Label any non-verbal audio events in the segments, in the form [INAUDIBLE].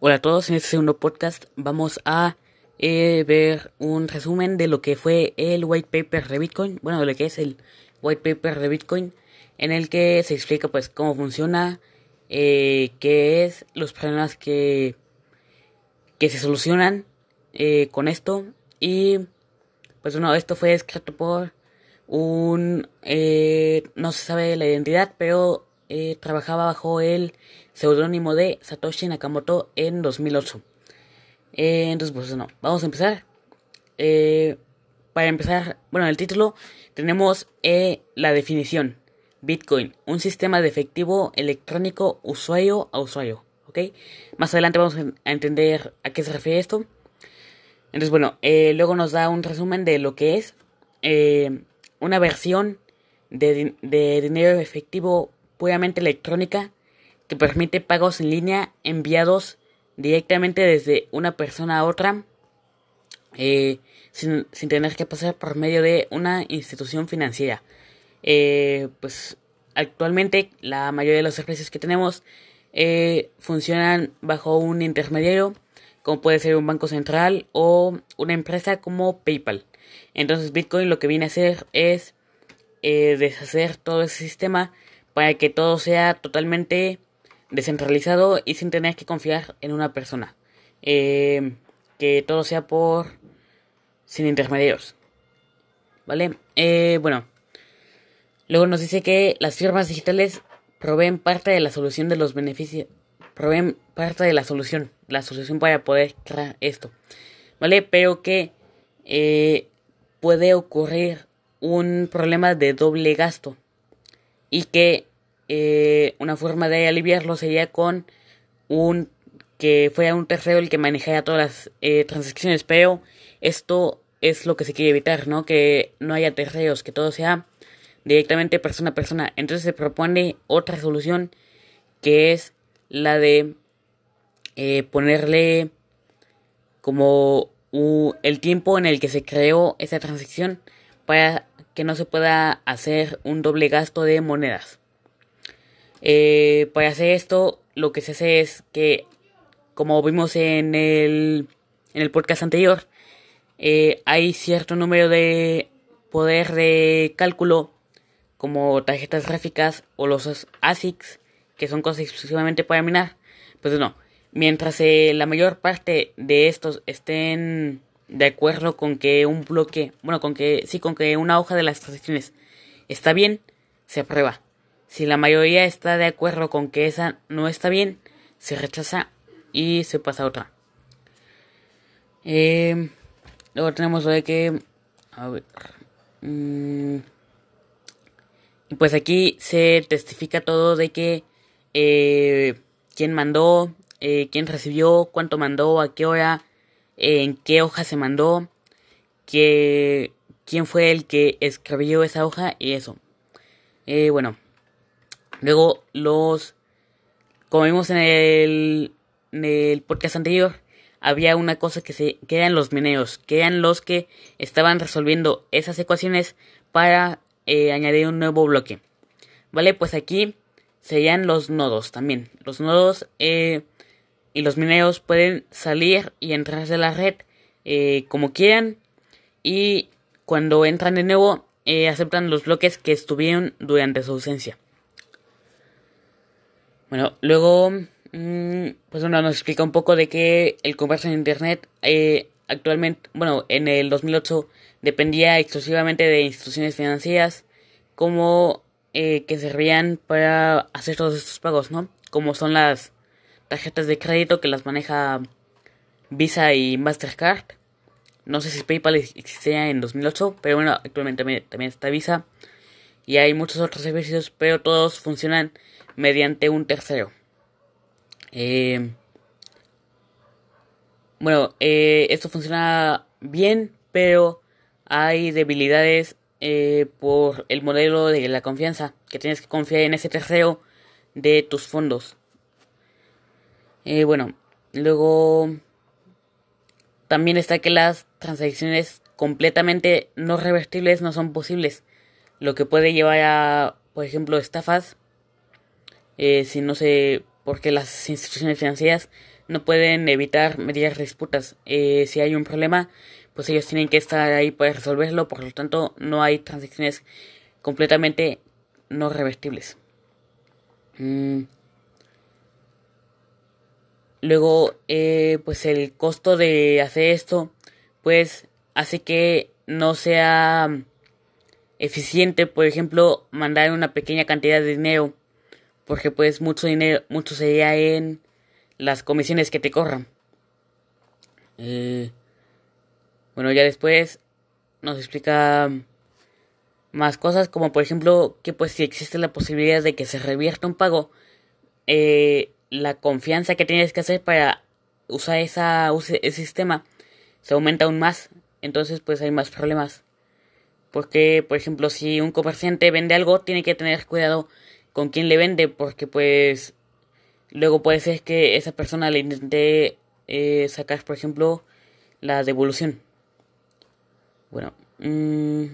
Hola a todos, en este segundo podcast vamos a eh, ver un resumen de lo que fue el white paper de Bitcoin, bueno, de lo que es el white paper de Bitcoin, en el que se explica pues cómo funciona, eh, qué es, los problemas que, que se solucionan eh, con esto. Y pues bueno, esto fue escrito por un, no se sabe la identidad, pero trabajaba bajo el seudónimo de Satoshi Nakamoto en 2008. Eh, entonces, pues no, vamos a empezar. Eh, para empezar, bueno, en el título tenemos eh, la definición. Bitcoin, un sistema de efectivo electrónico usuario a usuario. ¿Ok? Más adelante vamos a entender a qué se refiere esto. Entonces, bueno, luego nos da un resumen de lo que es una versión de dinero efectivo puramente electrónica que permite pagos en línea enviados directamente desde una persona a otra eh, sin, tener que pasar por medio de una institución financiera. Eh, pues actualmente la mayoría de los servicios que tenemos eh, funcionan bajo un intermediario como puede ser un banco central o una empresa como PayPal. Entonces Bitcoin lo que viene a hacer es deshacer todo ese sistema para que todo sea totalmente descentralizado y sin tener que confiar en una persona. Eh, que todo sea por sin intermediarios. ¿Vale? Eh, bueno. Luego nos dice que las firmas digitales proveen parte de la solución de los beneficios. Proveen parte de la solución. La solución para poder crear esto. ¿Vale? Pero que eh, puede ocurrir un problema de doble gasto. Y que eh, una forma de aliviarlo sería con un que fuera un tercero el que manejara todas las eh, transacciones, pero esto es lo que se quiere evitar, ¿no? Que no haya terceros, que todo sea directamente persona a persona. Entonces se propone otra solución que es la de eh, ponerle como el tiempo en el que se creó esa transacción para que no se pueda hacer un doble gasto de monedas. Eh, para hacer esto, lo que se hace es que, como vimos en el, en el podcast anterior, eh, hay cierto número de poder de cálculo, como tarjetas gráficas o los ASICs, que son cosas exclusivamente para minar. Pues no, mientras eh, la mayor parte de estos estén de acuerdo con que un bloque, bueno, con que sí, con que una hoja de las transacciones está bien, se aprueba. Si la mayoría está de acuerdo con que esa no está bien, se rechaza y se pasa a otra. Eh, luego tenemos lo de que... A ver... Mm, pues aquí se testifica todo de que... Eh, quién mandó, eh, quién recibió, cuánto mandó, a qué hora, en qué hoja se mandó, que, quién fue el que escribió esa hoja y eso. Eh, bueno, Luego los, como vimos en el, en el podcast anterior, había una cosa que, se, que eran los mineros, que eran los que estaban resolviendo esas ecuaciones para eh, añadir un nuevo bloque. Vale, pues aquí serían los nodos también. Los nodos eh, y los mineros pueden salir y entrar de la red eh, como quieran y cuando entran de nuevo aceptan los bloques que estuvieron durante su ausencia. Bueno, luego, mm, pues bueno, nos explica un poco de que el comercio en Internet eh, actualmente, bueno, en el 2008 dependía exclusivamente de instituciones financieras como eh, que servían para hacer todos estos pagos, ¿no? Como son las tarjetas de crédito que las maneja Visa y Mastercard. No sé si PayPal existía en 2008, pero bueno, actualmente también, está Visa. Y hay muchos otros servicios, pero todos funcionan mediante un tercero. Eh, bueno, eh, esto funciona bien, pero hay debilidades eh, por el modelo de la confianza, que tienes que confiar en ese tercero de tus fondos. Bueno, luego también está que las transacciones completamente no revertibles no son posibles, lo que puede llevar a, por ejemplo, estafas eh, si no se porque las instituciones financieras no pueden evitar mediar disputas. Eh, si hay un problema, pues ellos tienen que estar ahí para resolverlo, por lo tanto no hay transacciones completamente no revertibles. Mm. Luego, eh, pues el costo de hacer esto, pues hace que no sea eficiente, por ejemplo, mandar una pequeña cantidad de dinero, porque pues mucho dinero, mucho sería en las comisiones que te corran. Eh, bueno, ya después nos explica más cosas, como por ejemplo que pues si existe la posibilidad de que se revierta un pago, eh, la confianza que tienes que hacer para usar esa, ese sistema se aumenta aún más, entonces pues hay más problemas. Porque, por ejemplo, si un comerciante vende algo, tiene que tener cuidado con quién le vende, porque pues luego puede ser que esa persona le intente eh, sacar, por ejemplo, la devolución. Bueno, mmm,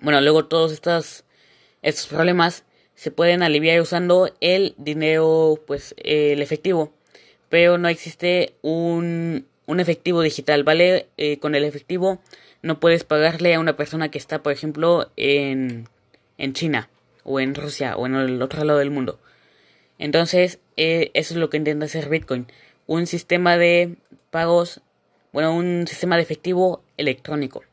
bueno, luego todos estos, estos problemas se pueden aliviar usando el dinero, pues el efectivo, pero no existe un, un efectivo digital, ¿vale? Eh, con el efectivo no puedes pagarle a una persona que está, por ejemplo, en, en China o en Rusia o en el otro lado del mundo. Entonces, eh, eso es lo que intenta hacer Bitcoin. Un sistema de pagos, bueno, un sistema de efectivo electrónico.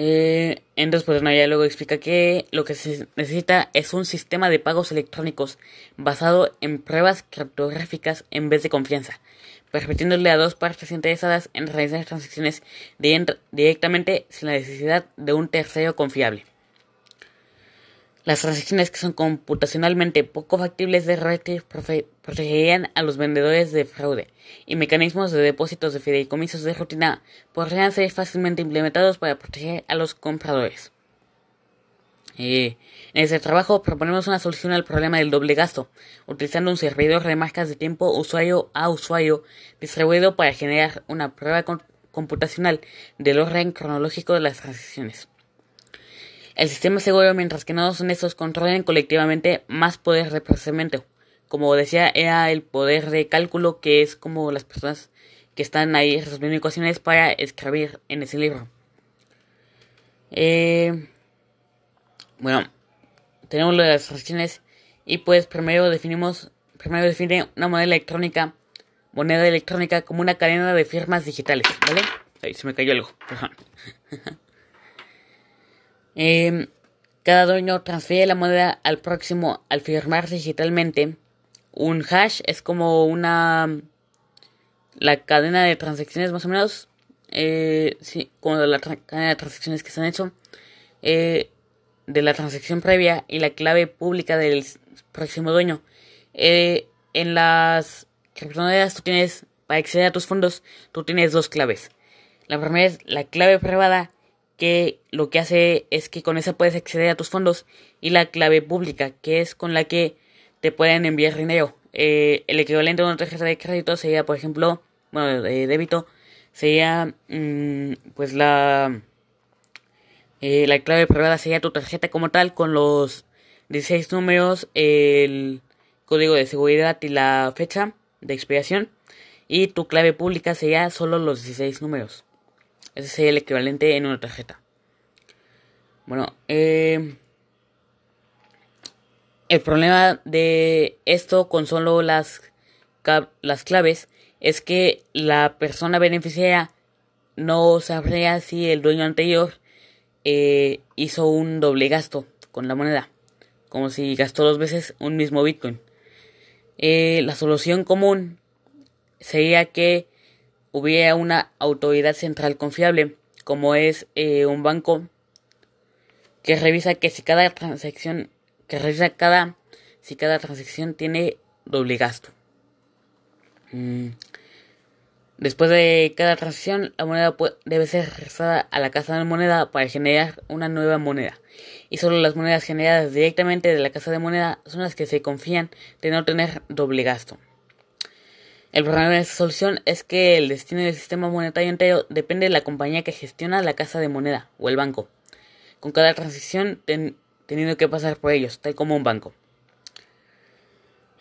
Eh, entonces, pues no, ya luego explica que lo que se necesita es un sistema de pagos electrónicos basado en pruebas criptográficas en vez de confianza permitiéndole a dos partes interesadas en realizar transacciones directamente sin la necesidad de un tercero confiable. Las transacciones que son computacionalmente poco factibles de revertir protegerían a los vendedores de fraude, y mecanismos de depósitos de fideicomisos de rutina podrían ser fácilmente implementados para proteger a los compradores. Eh, en este trabajo proponemos una solución al problema del doble gasto, utilizando un servidor de marcas de tiempo usuario a usuario distribuido para generar una prueba computacional del orden cronológico de las transacciones. El sistema seguro, mientras que no son estos, controlan colectivamente más poder de procesamiento. Como decía, era el poder de cálculo que es como las personas que están ahí resolviendo ecuaciones para escribir en ese libro. Eh, bueno, tenemos lo de las transacciones y pues primero definimos, primero define una moneda electrónica, moneda electrónica como una cadena de firmas digitales, ¿vale? Ahí se me cayó algo, [LAUGHS] eh, cada dueño transfiere la moneda al próximo al firmar digitalmente. Un hash es como una la cadena de transacciones más o menos, eh, sí, como la cadena de transacciones que se han hecho. Eh, de la transacción previa y la clave pública del próximo dueño. Eh, en las criptomonedas tú tienes, para acceder a tus fondos, tú tienes dos claves. La primera es la clave privada, que lo que hace es que con esa puedes acceder a tus fondos, y la clave pública, que es con la que te pueden enviar dinero. Eh, el equivalente a una tarjeta de crédito sería, por ejemplo, bueno, de débito, sería mm, pues la eh, la clave privada sería tu tarjeta como tal con los 16 números, el código de seguridad y la fecha de expiración. Y tu clave pública sería solo los 16 números. Ese sería el equivalente en una tarjeta. Bueno, eh, el problema de esto con solo las, las claves es que la persona beneficiaria no sabría si el dueño anterior eh, hizo un doble gasto con la moneda, como si gastó dos veces un mismo Bitcoin. Eh, la solución común sería que hubiera una autoridad central confiable, como es eh, un banco que revisa que si cada transacción, que revisa cada, si cada transacción tiene doble gasto. Mm. Después de cada transacción, la moneda debe ser regresada a la casa de moneda para generar una nueva moneda. Y solo las monedas generadas directamente de la casa de moneda son las que se confían de no tener doble gasto. El problema de esta solución es que el destino del sistema monetario entero depende de la compañía que gestiona la casa de moneda o el banco, con cada transacción teniendo que pasar por ellos, tal como un banco.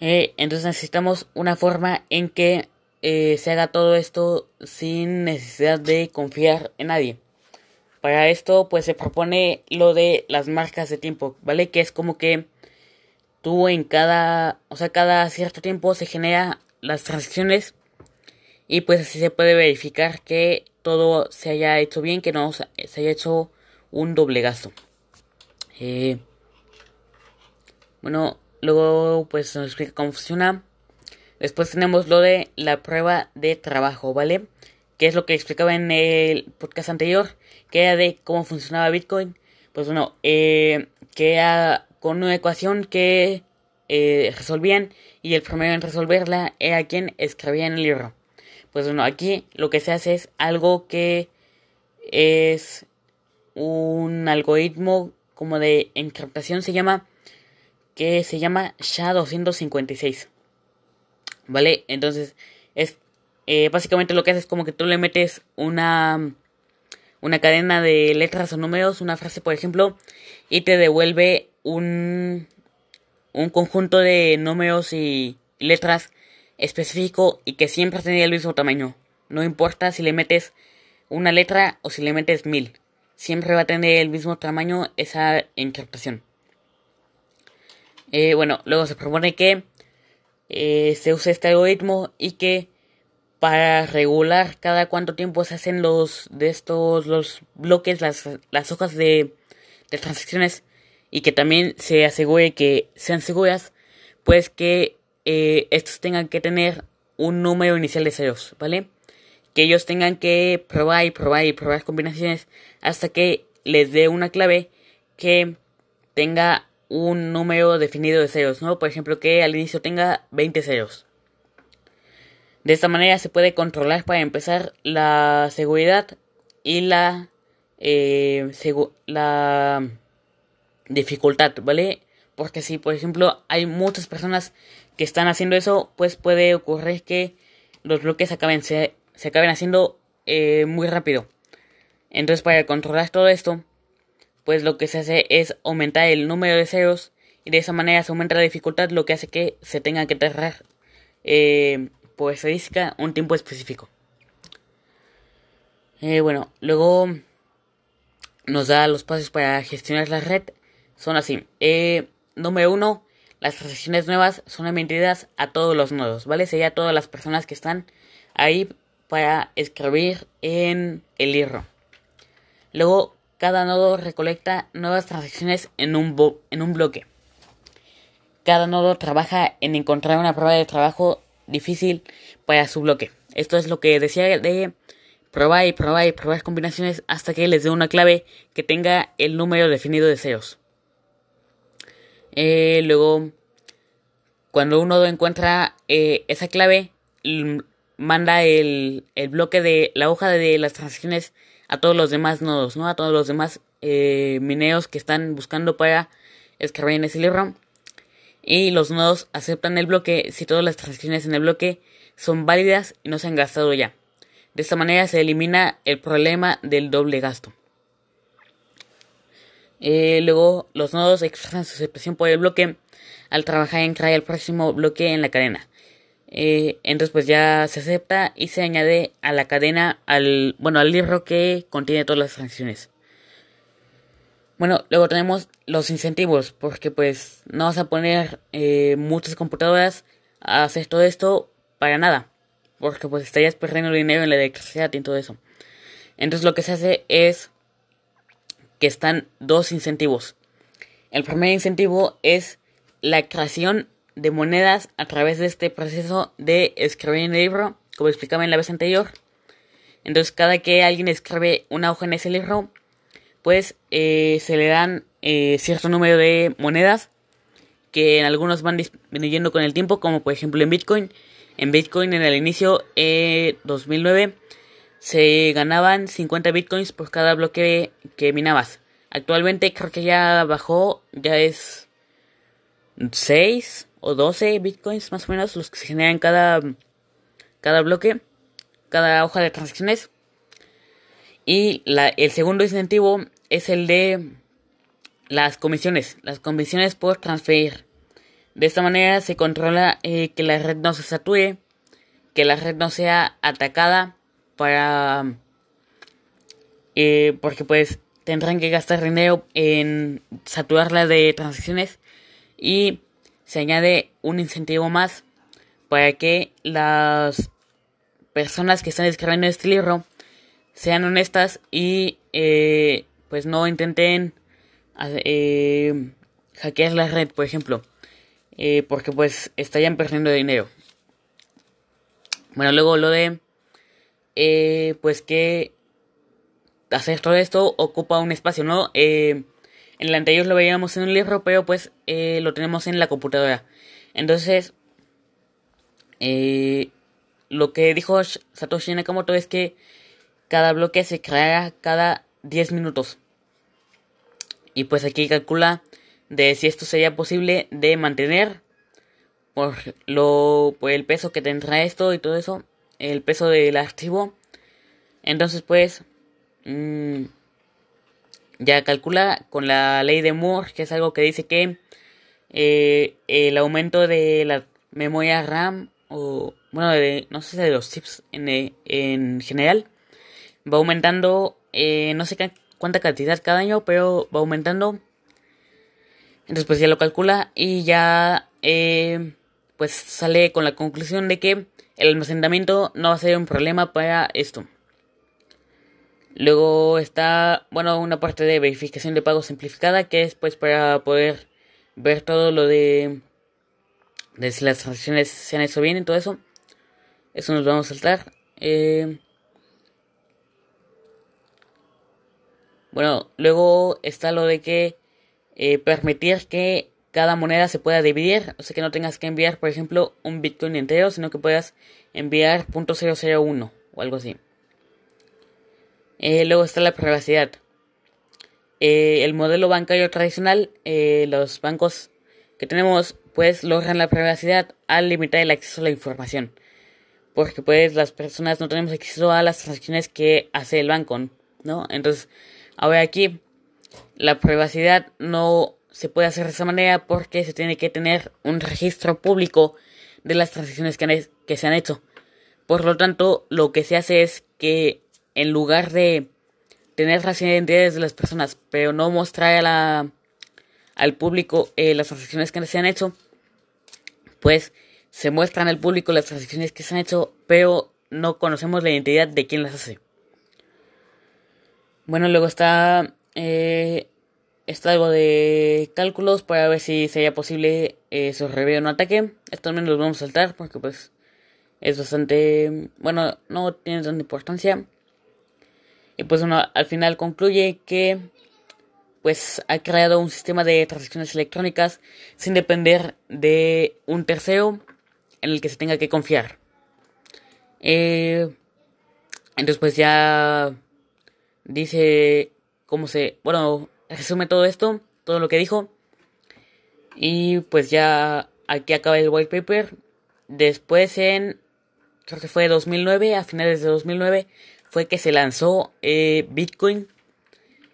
Eh, entonces necesitamos una forma en que eh, se haga todo esto sin necesidad de confiar en nadie. Para esto pues se propone lo de las marcas de tiempo, ¿vale? Que es como que tú en cada, o sea, cada cierto tiempo se genera las transacciones y pues así se puede verificar que todo se haya hecho bien, que no se haya hecho un doble gasto. Eh, bueno, luego pues nos explica cómo funciona. Después tenemos lo de la prueba de trabajo, ¿vale? Que es lo que explicaba en el podcast anterior, que era de cómo funcionaba Bitcoin. Pues bueno, eh, que era con una ecuación que eh, resolvían y el primero en resolverla era quien escribía en el libro. Pues bueno, aquí lo que se hace es algo que es un algoritmo como de encriptación se llama que se llama SHA-256. ¿Vale? Entonces, es eh, básicamente lo que hace es como que tú le metes una una cadena de letras o números, una frase por ejemplo, y te devuelve un un conjunto de números y letras específico y que siempre tenía el mismo tamaño. No importa si le metes una letra o si le metes mil. Siempre va a tener el mismo tamaño esa encriptación. Eh, bueno, luego se propone que eh, se use este algoritmo y que para regular cada cuánto tiempo se hacen los de estos los bloques, las, las hojas de, de transacciones y que también se asegure que sean seguras, pues que eh, estos tengan que tener un número inicial de ceros, ¿vale? Que ellos tengan que probar y probar y probar combinaciones hasta que les dé una clave que tenga un número definido de ceros, ¿no? Por ejemplo, que al inicio tenga 20 ceros. De esta manera se puede controlar para empezar la seguridad y la, eh, la dificultad, ¿vale? Porque si, por ejemplo, hay muchas personas que están haciendo eso, pues puede ocurrir que los bloques acaben, se, se acaben haciendo eh, muy rápido. Entonces, para controlar todo esto, pues lo que se hace es aumentar el número de ceros y de esa manera se aumenta la dificultad, lo que hace que se tenga que tardar eh, por estadística un tiempo específico. Eh, bueno, luego nos da los pasos para gestionar la red son así. Eh, número uno, las transacciones nuevas son emitidas a todos los nodos, ¿vale? Sería a todas las personas que están ahí para escribir en el hierro. Luego, cada nodo recolecta nuevas transacciones en un, en un bloque. Cada nodo trabaja en encontrar una prueba de trabajo difícil para su bloque. Esto es lo que decía de probar y probar y probar combinaciones hasta que les dé una clave que tenga el número definido de ceros. Eh, luego, cuando uno encuentra eh, esa clave, manda el, el, bloque de la hoja de las transacciones a todos los demás nodos, ¿no? A todos los demás eh, mineros que están buscando para escribir en ese libro. Y los nodos aceptan el bloque si todas las transacciones en el bloque son válidas y no se han gastado ya. De esta manera se elimina el problema del doble gasto. Eh, luego los nodos expresan su aceptación por el bloque al trabajar en crear el próximo bloque en la cadena. Eh, entonces pues ya se acepta y se añade a la cadena al bueno al libro que contiene todas las transacciones. Bueno, luego tenemos los incentivos, porque pues no vas a poner eh, muchas computadoras a hacer todo esto para nada, porque pues estarías perdiendo dinero en la electricidad y todo eso. Entonces lo que se hace es que están dos incentivos. El primer incentivo es la creación de monedas a través de este proceso de escribir en el libro, como explicaba en la vez anterior. Entonces, cada que alguien escribe una hoja en ese libro, pues eh, se le dan eh, cierto número de monedas que en algunos van disminuyendo con el tiempo, como por ejemplo en Bitcoin. En Bitcoin en el inicio eh, 2009 se ganaban 50 bitcoins por cada bloque que minabas. Actualmente creo que ya bajó, ya es 6 o 12 bitcoins más o menos los que se generan cada, cada bloque, cada hoja de transacciones. Y el segundo incentivo es el de las comisiones, las comisiones por transferir. De esta manera se controla eh, que la red no se sature, que la red no sea atacada para... Eh, porque pues tendrán que gastar dinero en saturarla de transacciones y se añade un incentivo más para que las personas que están escribiendo este libro sean honestas y eh, pues no intenten eh, hackear la red, por ejemplo. Eh, porque pues estarían perdiendo dinero. Bueno, luego lo de eh, pues que hacer todo esto ocupa un espacio, ¿no? Eh, en el anterior lo veíamos en un libro, pero pues eh, lo tenemos en la computadora. Entonces, eh, lo que dijo Satoshi Nakamoto es que cada bloque se creará cada 10 minutos. Y pues aquí calcula de si esto sería posible de mantener por lo por el peso que tendrá esto y todo eso, el peso del archivo. Entonces, pues mmm, ya calcula con la ley de Moore, que es algo que dice que eh, el aumento de la memoria RAM o bueno, de, no sé de los chips en, en general va aumentando, eh, no sé cuánta cantidad cada año, pero va aumentando entonces pues ya lo calcula y ya eh, pues sale con la conclusión de que el almacenamiento no va a ser un problema para esto. Luego está, bueno, una parte de verificación de pago simplificada que es pues para poder ver todo lo de, de si las transacciones se han hecho bien y todo eso. Eso nos vamos a saltar. Eh, bueno, luego está lo de que eh, permitir que cada moneda se pueda dividir, o sea que no tengas que enviar, por ejemplo, un Bitcoin entero, sino que puedas enviar .001 o algo así. Eh, luego está la privacidad. Eh, el modelo bancario tradicional, eh, los bancos que tenemos, pues logran la privacidad al limitar el acceso a la información. Porque pues las personas no tenemos acceso a las transacciones que hace el banco, ¿no? Entonces, ahora aquí la privacidad no se puede hacer de esa manera porque se tiene que tener un registro público de las transacciones que, que se han hecho. Por lo tanto, lo que se hace es que en lugar de tener las identidades de las personas, pero no mostrar a la, al público eh, las transacciones que se han hecho, pues se muestran al público las transacciones que se han hecho, pero no conocemos la identidad de quién las hace. Bueno, luego está eh, está algo de cálculos para ver si sería posible eh, sobrevivir un ataque. Esto también lo vamos a saltar porque pues es bastante, bueno, no tiene tanta importancia. Y pues uno al final concluye que pues ha creado un sistema de transacciones electrónicas sin depender de un tercero en el que se tenga que confiar. Eh, entonces pues ya dice cómo se, bueno, resume todo esto, todo lo que dijo. Y pues ya aquí acaba el white paper. Después en, creo que fue 2009, a finales de 2009, fue que se lanzó eh, Bitcoin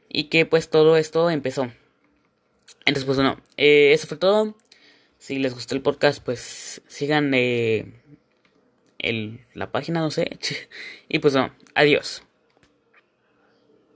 y que pues todo esto empezó. Entonces pues bueno, eh, eso fue todo. Si les gustó el podcast pues sigan eh, el, la página, no sé. [LAUGHS] y pues bueno, adiós.